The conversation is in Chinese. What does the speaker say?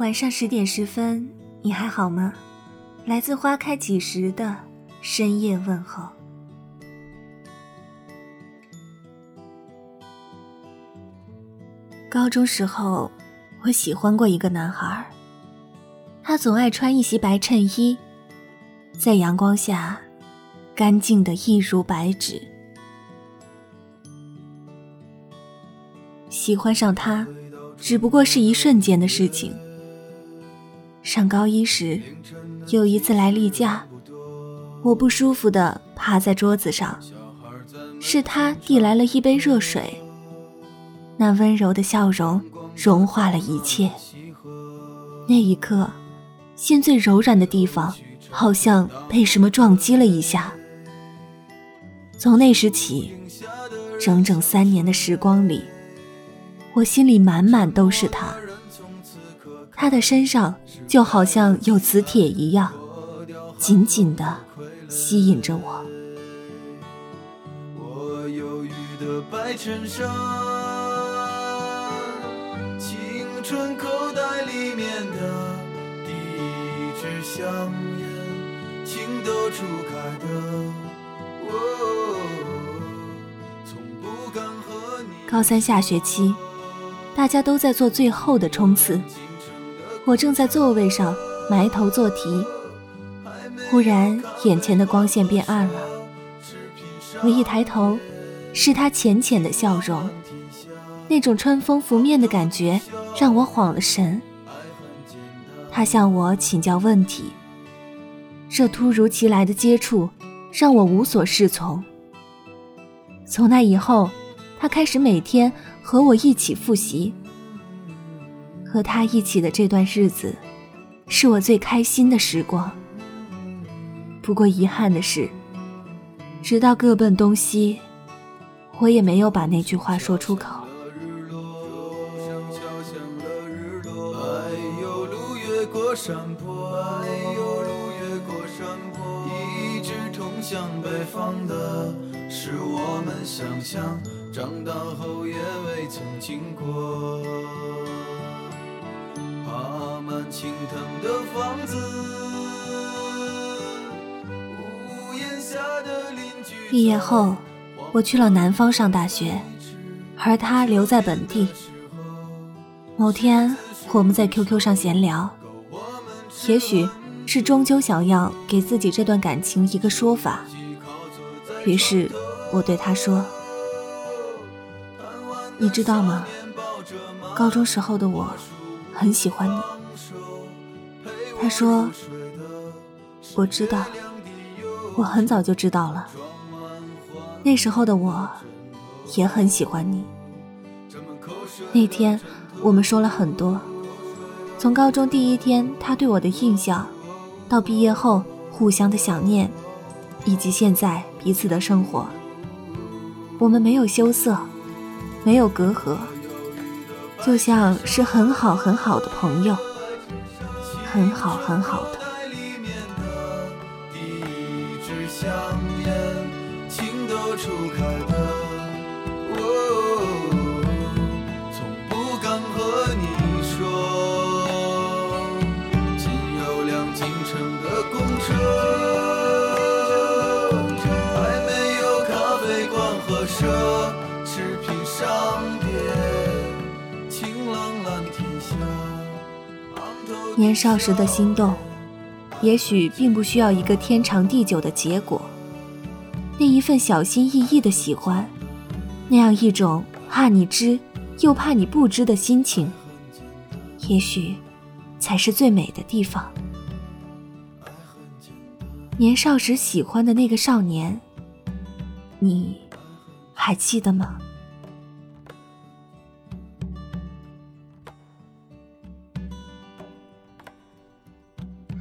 晚上十点十分，你还好吗？来自花开几时的深夜问候。高中时候，我喜欢过一个男孩，他总爱穿一袭白衬衣，在阳光下，干净的一如白纸。喜欢上他，只不过是一瞬间的事情。上高一时，有一次来例假，我不舒服的趴在桌子上，是他递来了一杯热水。那温柔的笑容融化了一切。那一刻，心最柔软的地方好像被什么撞击了一下。从那时起，整整三年的时光里。我心里满满都是他，他的身上就好像有磁铁一样，紧紧的吸引着我。我忧郁的白衬衫，青春口袋里面的第一支香烟，情窦初开的。从不敢和你。高三下学期。大家都在做最后的冲刺，我正在座位上埋头做题。忽然，眼前的光线变暗了。我一抬头，是他浅浅的笑容，那种春风拂面的感觉让我晃了神。他向我请教问题，这突如其来的接触让我无所适从。从那以后，他开始每天。和我一起复习，和他一起的这段日子，是我最开心的时光。不过遗憾的是，直到各奔东西，我也没有把那句话说出口。山坡，爱有路越过山坡，一直通向北方的是我们想象，长大后也未曾经过。爬满青藤的房子，屋檐下的邻居。毕业后，我去了南方上大学，而他留在本地。某天，我们在 QQ 上闲聊，也许是终究想要给自己这段感情一个说法，于是。我对他说：“你知道吗？高中时候的我很喜欢你。”说：“我知道，我很早就知道了。那时候的我也很喜欢你。那天我们说了很多，从高中第一天他对我的印象，到毕业后互相的想念，以及现在彼此的生活。”我们没有羞涩，没有隔阂，就像是很好很好的朋友，很好很好的。车。还没有咖啡馆和声年少时的心动，也许并不需要一个天长地久的结果。那一份小心翼翼的喜欢，那样一种怕你知又怕你不知的心情，也许才是最美的地方。年少时喜欢的那个少年，你还记得吗？